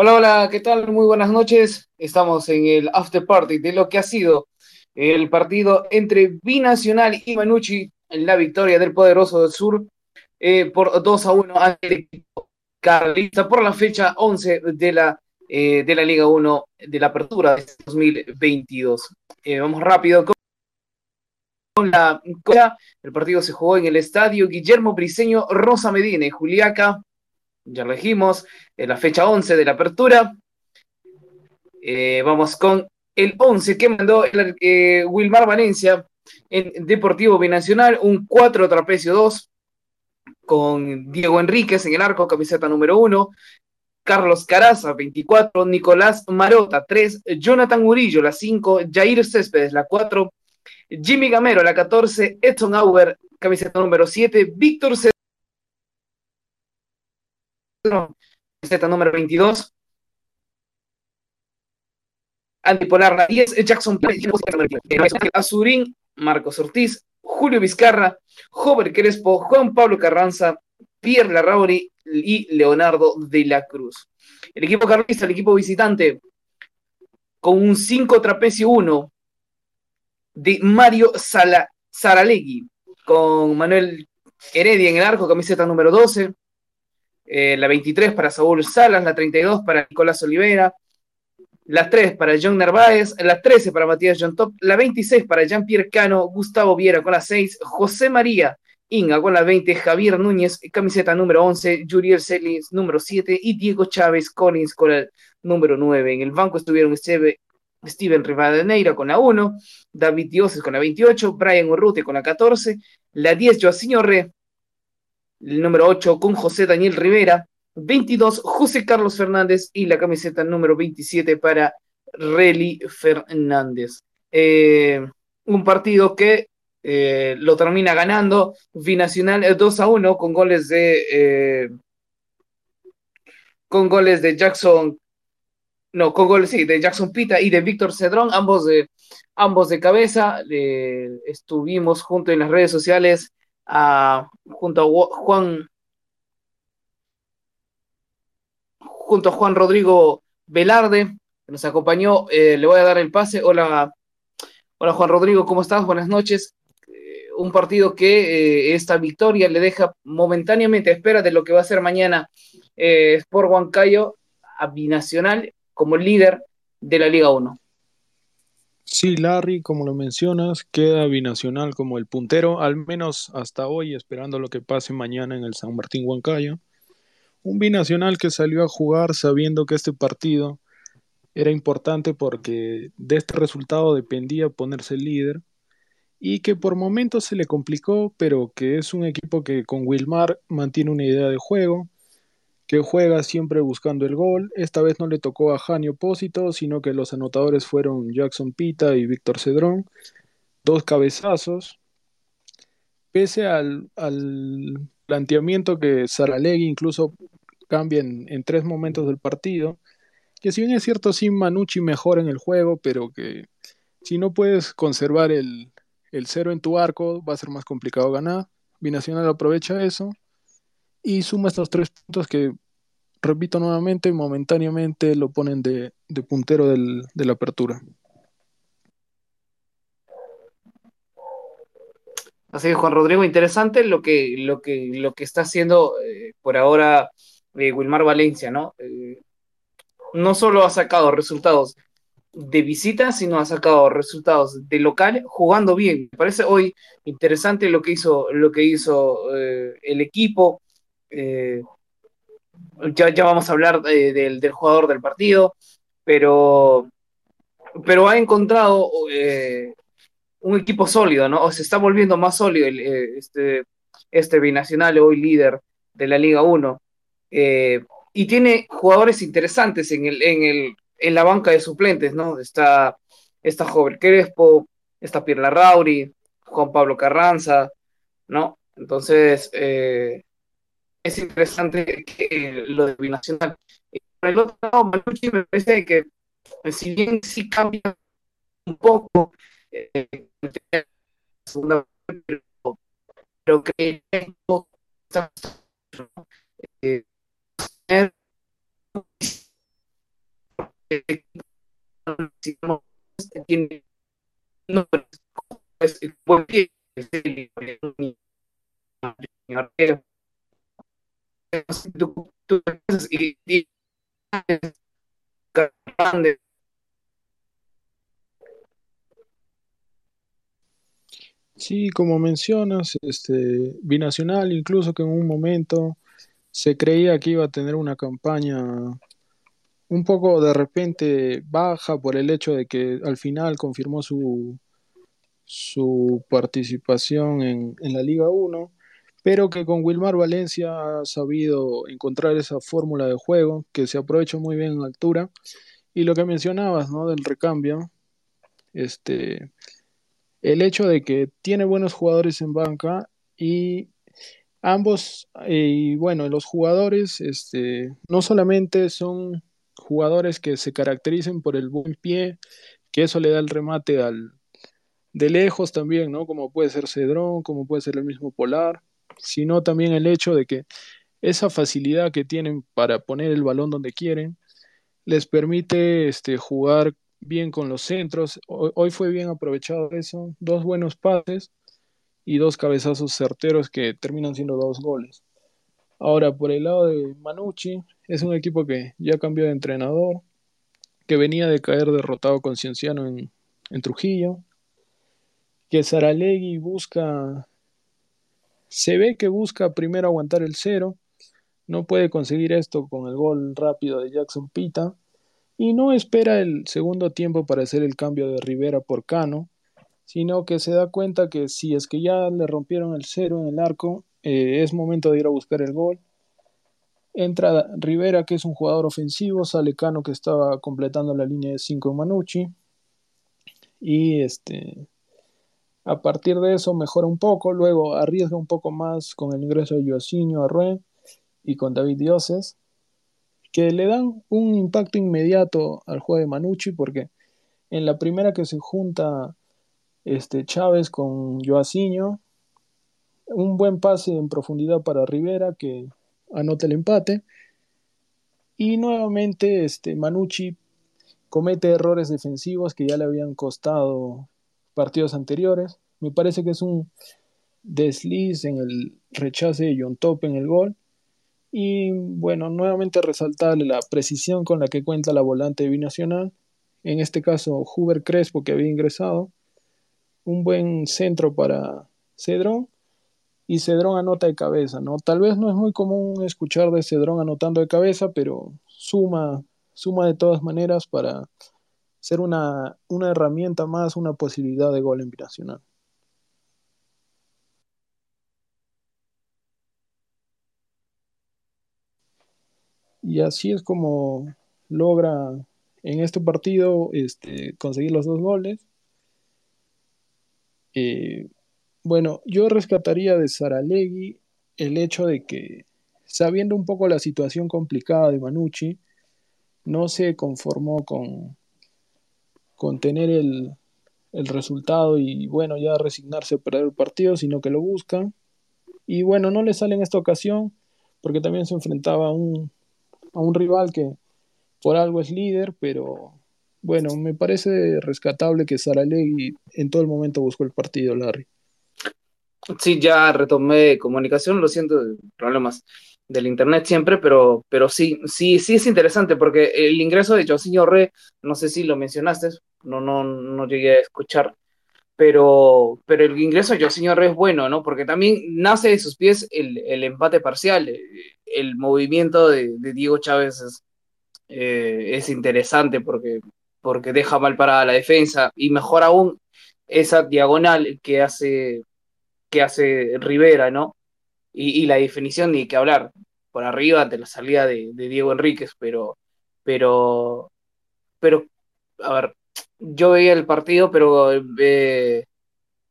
Hola, hola, ¿qué tal? Muy buenas noches. Estamos en el after party de lo que ha sido el partido entre Binacional y Manucci en la victoria del poderoso del sur eh, por 2 a 1 ante equipo carlista por la fecha 11 de la, eh, de la Liga 1 de la apertura de 2022. Eh, vamos rápido con la el partido se jugó en el estadio Guillermo Briseño Rosa Medina Juliaca ya lo dijimos, en la fecha 11 de la apertura. Eh, vamos con el 11 que mandó el, eh, Wilmar Valencia en Deportivo Binacional, un 4 trapecio 2, con Diego Enríquez en el arco, camiseta número 1, Carlos Caraza, 24, Nicolás Marota, 3, Jonathan Murillo, la 5, Jair Céspedes, la 4, Jimmy Gamero, la 14, Edson Auber, camiseta número 7, Víctor C camiseta número 22. Antipolar la 10, Jackson Azurín, Marcos Ortiz, Julio Vizcarra, Jover Crespo, Juan Pablo Carranza, Pierre Larrauri y Leonardo de la Cruz. El equipo carlista, el equipo visitante, con un 5 trapecio 1 de Mario Sala, Saralegui, con Manuel Heredia en el arco, camiseta número 12, eh, la 23 para Saúl Salas, la 32 para Nicolás Olivera, la 3 para John Narváez, la 13 para Matías John Top, la 26 para Jean-Pierre Cano, Gustavo Viera con la 6, José María Inga con la 20, Javier Núñez, camiseta número 11, Juriel Celis, número 7, y Diego Chávez Collins con el número 9. En el banco estuvieron Steven Rivadeneira con la 1, David Dioses con la 28, Brian Urrute con la 14, la 10, Joaquín Re el número 8 con José Daniel Rivera, 22 José Carlos Fernández y la camiseta número 27 para Reli Fernández. Eh, un partido que eh, lo termina ganando Binacional 2 a 1 con goles de eh, con goles de Jackson no, con goles de Jackson Pita y de Víctor Cedrón, ambos de ambos de cabeza. estuvimos juntos en las redes sociales junto a Juan junto a Juan Rodrigo Velarde, que nos acompañó. Eh, le voy a dar el pase. Hola, hola Juan Rodrigo, ¿cómo estás? Buenas noches. Eh, un partido que eh, esta victoria le deja momentáneamente a espera de lo que va a ser mañana Sport Huancayo a Binacional como líder de la Liga 1. Sí, Larry, como lo mencionas, queda binacional como el puntero, al menos hasta hoy, esperando lo que pase mañana en el San Martín Huancayo. Un binacional que salió a jugar sabiendo que este partido era importante porque de este resultado dependía ponerse líder y que por momentos se le complicó, pero que es un equipo que con Wilmar mantiene una idea de juego, que juega siempre buscando el gol. Esta vez no le tocó a Jani Opósito, sino que los anotadores fueron Jackson Pita y Víctor Cedrón. Dos cabezazos. Pese al, planteamiento que Saralegui incluso cambia en, tres momentos del partido, que si bien es cierto, sin Manucci mejor en el juego, pero que si no puedes conservar el, el cero en tu arco, va a ser más complicado ganar. Binacional aprovecha eso y suma estos tres puntos que, repito nuevamente, momentáneamente lo ponen de, puntero de la apertura. Así que Juan Rodrigo, interesante lo que, lo que, lo que está haciendo eh, por ahora eh, Wilmar Valencia, ¿no? Eh, no solo ha sacado resultados de visita, sino ha sacado resultados de local jugando bien. Me parece hoy interesante lo que hizo, lo que hizo el equipo, eh, ya, vamos a hablar del, jugador del partido, pero, pero ha encontrado eh, un equipo sólido, ¿no? O se está volviendo más sólido eh, este, este binacional, hoy líder de la Liga 1. y tiene jugadores interesantes en, el, en, el, en la banca de suplentes, ¿no? Está, está Jover Crespo, está Pierre Rauri, Juan Pablo Carranza, ¿no? Entonces, es interesante que lo de binacional. Por el otro lado, Manucci me parece que, eh, si bien sí cambia un poco, eh, segunda, pero, pero que eh, tiene no, es, buen pie, y, Sí, como mencionas, este Binacional incluso que en un momento se creía que iba a tener una campaña un poco de repente baja por el hecho de que al final confirmó su, su participación en, en la Liga 1, pero que con Wilmar Valencia ha sabido encontrar esa fórmula de juego que se aprovecha muy bien en altura. Y lo que mencionabas, ¿no? Del recambio, este, el hecho de que tiene buenos jugadores en banca y ambos, eh, y bueno, los jugadores este, no solamente son jugadores que se caractericen por el buen pie, que eso le da el remate al de lejos también, ¿no? Como puede ser Cedrón, como puede ser el mismo Polar, sino también el hecho de que esa facilidad que tienen para poner el balón donde quieren les permite este, jugar bien con los centros. Hoy, fue bien aprovechado eso. Dos buenos pases y dos cabezazos certeros que terminan siendo dos goles. Ahora, por el lado de Manucci, es un equipo que ya cambió de entrenador, que venía de caer derrotado con Cienciano en, Trujillo, que Saralegui busca, se ve que busca primero aguantar el cero, no puede conseguir esto con el gol rápido de Jackson Pita, y no espera el segundo tiempo para hacer el cambio de Rivera por Cano, sino que se da cuenta que si es que ya le rompieron el cero en el arco, eh, es momento de ir a buscar el gol. Entra Rivera, que es un jugador ofensivo, sale Cano, que estaba completando la línea de 5 en Manucci, y este, a partir de eso mejora un poco, luego arriesga un poco más con el ingreso de Joaquinho Arrué y con David Dioses que le dan un impacto inmediato al juego de Manucci, porque en la primera que se junta este, Chávez con Joaciño, un buen pase en profundidad para Rivera que anota el empate. Y nuevamente este, Manucci comete errores defensivos que ya le habían costado partidos anteriores. Me parece que es un desliz en el rechace de John Top en el gol y bueno, nuevamente resaltarle la precisión con la que cuenta la volante binacional, en este caso Huber Crespo que había ingresado, un buen centro para Cedrón y Cedrón anota de cabeza, ¿no? Tal vez no es muy común escuchar de Cedrón anotando de cabeza, pero suma, suma de todas maneras para ser una, una herramienta más, una posibilidad de gol en binacional. Y así es como logra en este partido este, conseguir los dos goles. Eh, bueno, yo rescataría de Saralegui el hecho de que, sabiendo un poco la situación complicada de Manucci, no se conformó con, con tener el, el resultado y bueno, ya resignarse a perder el partido, sino que lo buscan. Y bueno, no le sale en esta ocasión, porque también se enfrentaba a un, a un rival que por algo es líder, pero bueno, me parece rescatable que Saralegui en todo el momento buscó el partido, Larry. Sí, ya retomé comunicación, lo siento, problemas del internet siempre, pero, pero sí, sí, sí es interesante porque el ingreso de Josinho Re, no sé si lo mencionaste, no, no, no llegué a escuchar, pero, pero el ingreso de Re es bueno, ¿no? Porque también nace de sus pies el, el empate parcial el movimiento de, Diego Chávez es, eh, es, interesante porque, porque deja mal parada la defensa y mejor aún esa diagonal que hace, que hace Rivera, ¿no? Y, la definición ni que hablar por arriba ante la salida de, Diego Enríquez, pero, pero, pero, a ver, yo veía el partido, pero eh,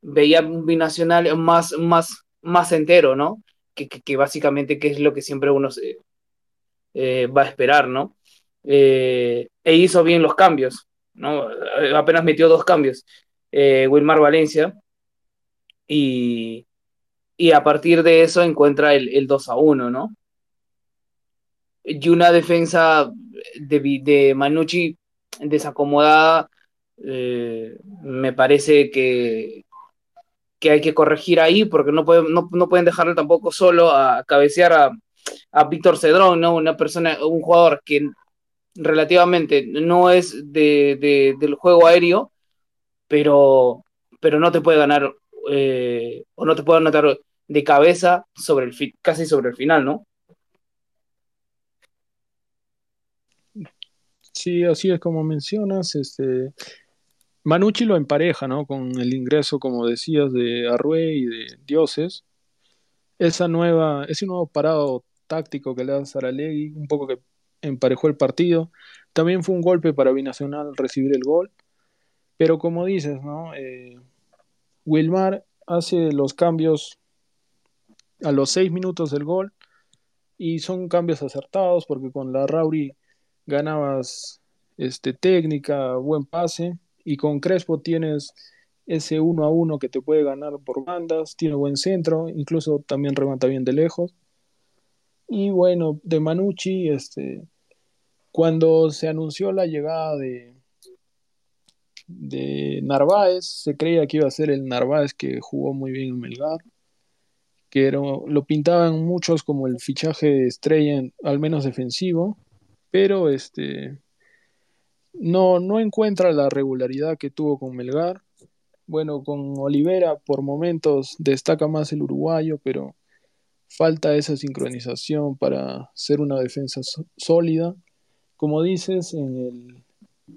veía binacional más, más, más entero, ¿no? que, básicamente es lo que siempre uno eh, va a esperar, ¿no? Eh, e hizo bien los cambios, ¿no? Apenas metió dos cambios, eh, Wilmar Valencia, y, a partir de eso encuentra el, 2 a 1, ¿no? Y una defensa de, de Manucci desacomodada. Eh, me parece que, que hay que corregir ahí porque no pueden, no, pueden dejarle tampoco solo a cabecear a, a Víctor Cedrón, ¿no? Una persona, un jugador que relativamente no es de, del juego aéreo, pero, pero no te puede ganar eh, o no te puede anotar de cabeza sobre el casi sobre el final, ¿no? Sí, así es como mencionas. Este, Manucci lo empareja, ¿no? Con el ingreso, como decías, de Arrué y de Dioses. Esa nueva, ese nuevo parado táctico que le da Saralegui, un poco que emparejó el partido. También fue un golpe para Binacional recibir el gol. Pero como dices, ¿no? Eh, Wilmar hace los cambios a los seis minutos del gol y son cambios acertados porque con la Rauri ganabas este, técnica, buen pase y con Crespo tienes ese uno a uno que te puede ganar por bandas, tiene buen centro, incluso también remata bien de lejos. Y bueno, de Manucci, este, cuando se anunció la llegada de, de Narváez, se creía que iba a ser el Narváez que jugó muy bien en Melgar, que lo pintaban muchos como el fichaje de estrella, al menos defensivo, pero este, no, no encuentra la regularidad que tuvo con Melgar. Bueno, con Olivera por momentos destaca más el uruguayo, pero falta esa sincronización para ser una defensa sólida. Como dices, en el,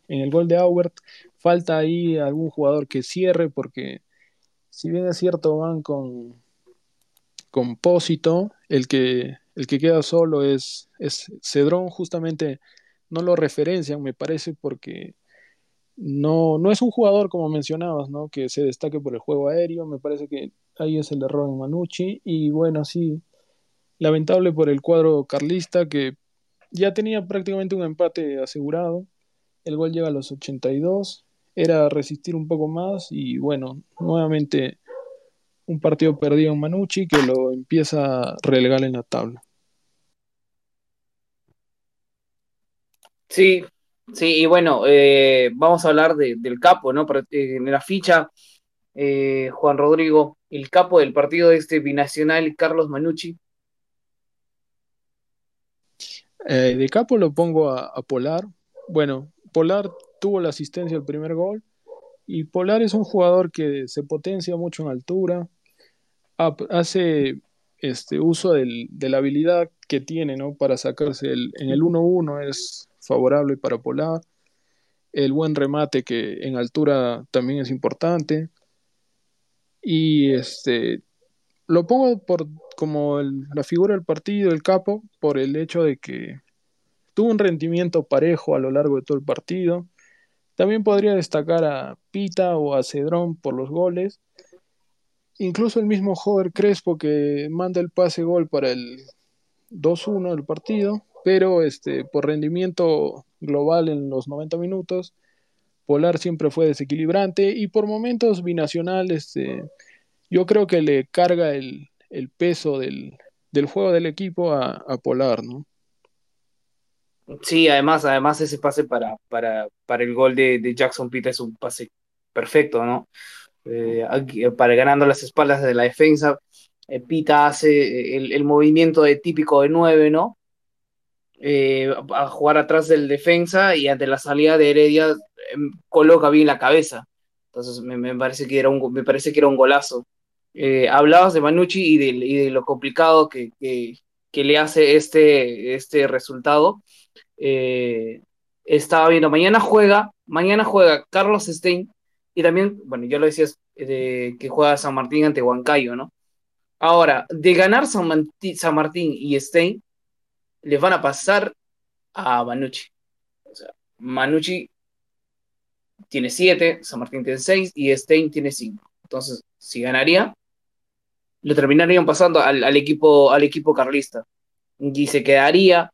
en el gol de Aubert falta ahí algún jugador que cierre porque si bien es cierto van con compósito, el que, el que queda solo es, es Cedrón, justamente no lo referencian, me parece, porque no, no es un jugador, como mencionabas, ¿no? que se destaque por el juego aéreo, me parece que ahí es el error en Manucci, y bueno, sí, lamentable por el cuadro carlista, que ya tenía prácticamente un empate asegurado, el gol llega a los 82, era resistir un poco más, y bueno, nuevamente un partido perdido en Manucci que lo empieza a relegar en la tabla. Sí, sí, y bueno, eh, vamos a hablar del capo, ¿no? Eh, en la ficha, eh, Juan Rodrigo, el capo del partido de este binacional, Carlos Manucci. de capo lo pongo a, Polar. Bueno, Polar tuvo la asistencia al primer gol y Polar es un jugador que se potencia mucho en altura, hace este uso de la habilidad que tiene, ¿no? Para sacarse el, en el 1-1 es favorable para Polar. El buen remate que en altura también es importante. Y este lo pongo por como la figura del partido, el capo, por el hecho de que tuvo un rendimiento parejo a lo largo de todo el partido. También podría destacar a Pita o a Cedrón por los goles. Incluso el mismo Jover Crespo que manda el pase gol para el 2-1 del partido pero este, por rendimiento global en los 90 minutos, Polar siempre fue desequilibrante y por momentos binacional, este, yo creo que le carga el, peso del, juego del equipo a, Polar, ¿no? Sí, además, además ese pase para, para, el gol de, Jackson Pitt es un pase perfecto, ¿no? Eh, para ganando las espaldas de la defensa, eh, Pita hace el, el, movimiento de típico de 9, ¿no? Eh, a jugar atrás del defensa y ante la salida de Heredia em, coloca bien la cabeza. Entonces me, parece, que era un, me parece que era un golazo. Eh, hablabas de Manucci y de, lo complicado que, le hace este, este resultado. Eh, estaba viendo, mañana juega, mañana juega Carlos Stein y también, bueno, ya lo decías, que juega San Martín ante Huancayo, ¿no? Ahora, de ganar San, San Martín y Stein, les van a pasar a Manucci. O sea, Manucci tiene 7, San Martín tiene 6 y Stein tiene 5. Entonces, si ganaría, lo terminarían pasando al, equipo, al equipo carlista. Y se quedaría,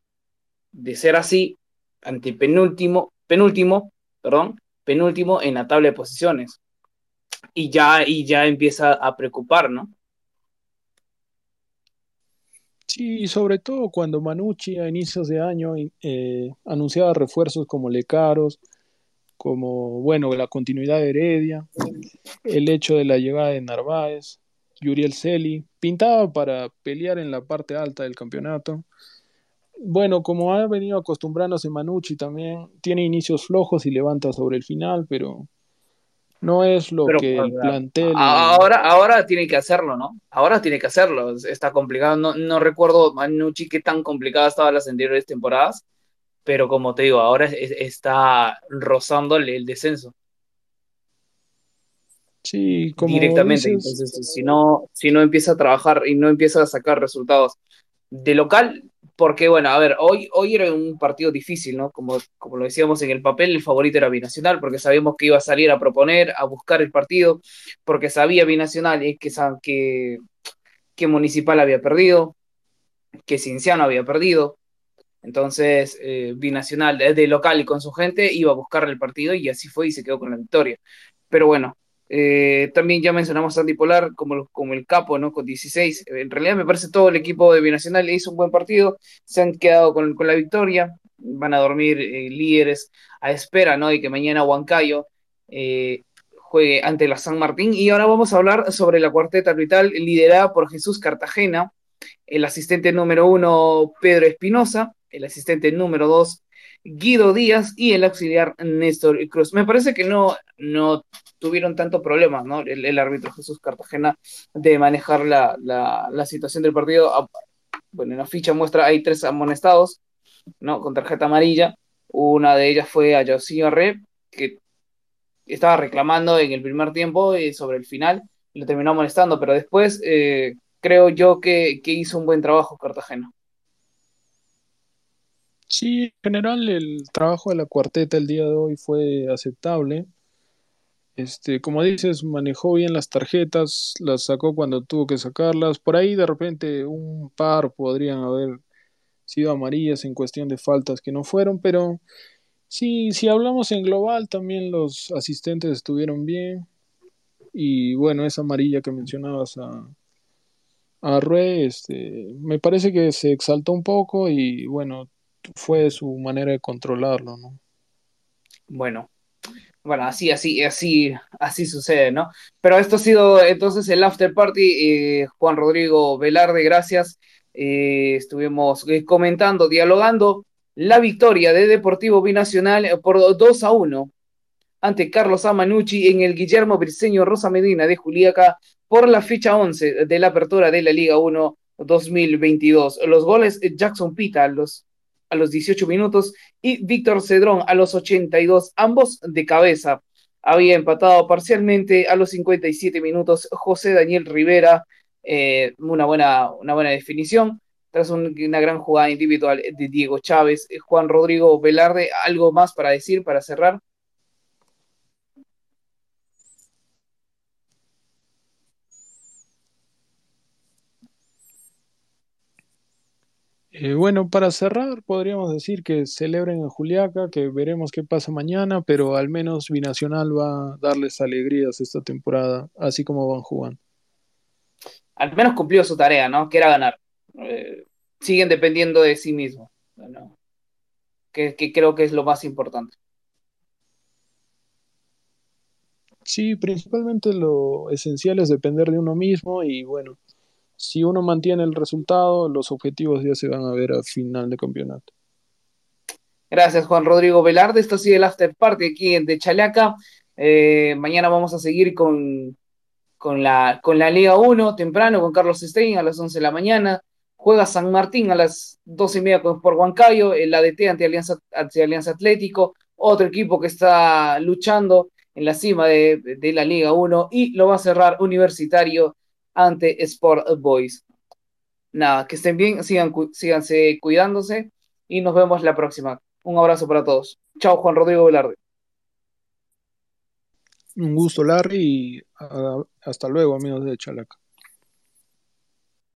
de ser así, ante penúltimo, penúltimo, perdón, penúltimo en la tabla de posiciones. Y ya, y ya empieza a preocupar, ¿no? Sí, sobre todo cuando Manucci a inicios de año eh, anunciaba refuerzos como Lecaros, como, bueno, la continuidad de Heredia, el hecho de la llegada de Narváez, Yuriel Celi, pintaba para pelear en la parte alta del campeonato. Bueno, como ha venido acostumbrándose Manucci también, tiene inicios flojos y levanta sobre el final, pero no es lo que el plantel. Ahora, ahora tiene que hacerlo, ¿no? Ahora tiene que hacerlo. Está complicado. No, no recuerdo, Manucci, qué tan complicada estaba las anteriores temporadas, pero como te digo, ahora está rozando el, descenso. Sí, como directamente. Entonces, si no, si no empieza a trabajar y no empieza a sacar resultados de local, porque bueno, a ver, hoy, hoy era un partido difícil, ¿no? Como, como lo decíamos en el papel, el favorito era Binacional, porque sabíamos que iba a salir a proponer, a buscar el partido, porque sabía Binacional que, que, que Municipal había perdido, que Cinciano había perdido. Entonces, eh, Binacional desde local y con su gente iba a buscar el partido y así fue y se quedó con la victoria. Pero bueno, eh, también ya mencionamos a Andy Polar como, como el capo, ¿no? Con 16. En realidad me parece todo el equipo de Binacional le hizo un buen partido, se han quedado con, la victoria, van a dormir eh, líderes a espera, ¿no? De que mañana Huancayo eh, juegue ante la San Martín. Y ahora vamos a hablar sobre la cuarteta arbitral liderada por Jesús Cartagena, el asistente número uno Pedro Espinosa, el asistente número dos Guido Díaz y el auxiliar Néstor Cruz. Me parece que no, no tuvieron tanto problema, ¿no? El, árbitro Jesús Cartagena de manejar la, situación del partido. Ah, bueno, en la ficha muestra hay tres amonestados, ¿no? Con tarjeta amarilla. Una de ellas fue a Josillo Re, que estaba reclamando en el primer tiempo y sobre el final lo terminó amonestando, pero después eh, creo yo que, que hizo un buen trabajo Cartagena. Sí, en general el trabajo de la cuarteta el día de hoy fue aceptable. Este, como dices, manejó bien las tarjetas, las sacó cuando tuvo que sacarlas. Por ahí de repente un par podrían haber sido amarillas en cuestión de faltas que no fueron, pero sí, si hablamos en global, también los asistentes estuvieron bien. Y bueno, esa amarilla que mencionabas a, a Rue, este, me parece que se exaltó un poco y bueno, fue su manera de controlarlo, ¿no? Bueno, bueno, así, así, así, así sucede, ¿no? Pero esto ha sido entonces el after party. Eh, Juan Rodrigo Velarde, gracias. Eh, estuvimos eh, comentando, dialogando la victoria de Deportivo Binacional por 2 a 1 ante Carlos Amanucci en el Guillermo Briceño Rosa Medina de Juliaca por la ficha 11 de la apertura de la Liga 1 2022. Los goles Jackson Pita, los a los 18 minutos y Víctor Cedrón a los 82, ambos de cabeza. Había empatado parcialmente a los 57 minutos José Daniel Rivera, eh, una, buena, una buena definición, tras una gran jugada individual de Diego Chávez. Juan Rodrigo Velarde, ¿algo más para decir, para cerrar? Eh, bueno, para cerrar, podríamos decir que celebren en Juliaca, que veremos qué pasa mañana, pero al menos Binacional va a darles alegrías esta temporada, así como van jugando. Al menos cumplió su tarea, ¿no? Que era ganar. Eh, siguen dependiendo de sí mismos, que, que creo que es lo más importante. Sí, principalmente lo esencial es depender de uno mismo y bueno, si uno mantiene el resultado, los objetivos ya se van a ver a final de campeonato. Gracias, Juan Rodrigo Velarde. Esto ha sido el after party aquí en De Chalaca. Eh, mañana vamos a seguir con, con, la, con la Liga 1 temprano con Carlos Stein a las 11 de la mañana. Juega San Martín a las 12 y media por Huancayo, el ADT ante Alianza, ante Alianza Atlético, otro equipo que está luchando en la cima de, de la Liga 1 y lo va a cerrar Universitario ante Sport Boys. Nada, que estén bien, sigan, síganse cuidándose y nos vemos la próxima. Un abrazo para todos. Chao, Juan Rodrigo Velarde. Un gusto, Larry, y hasta luego, amigos de Chalaca.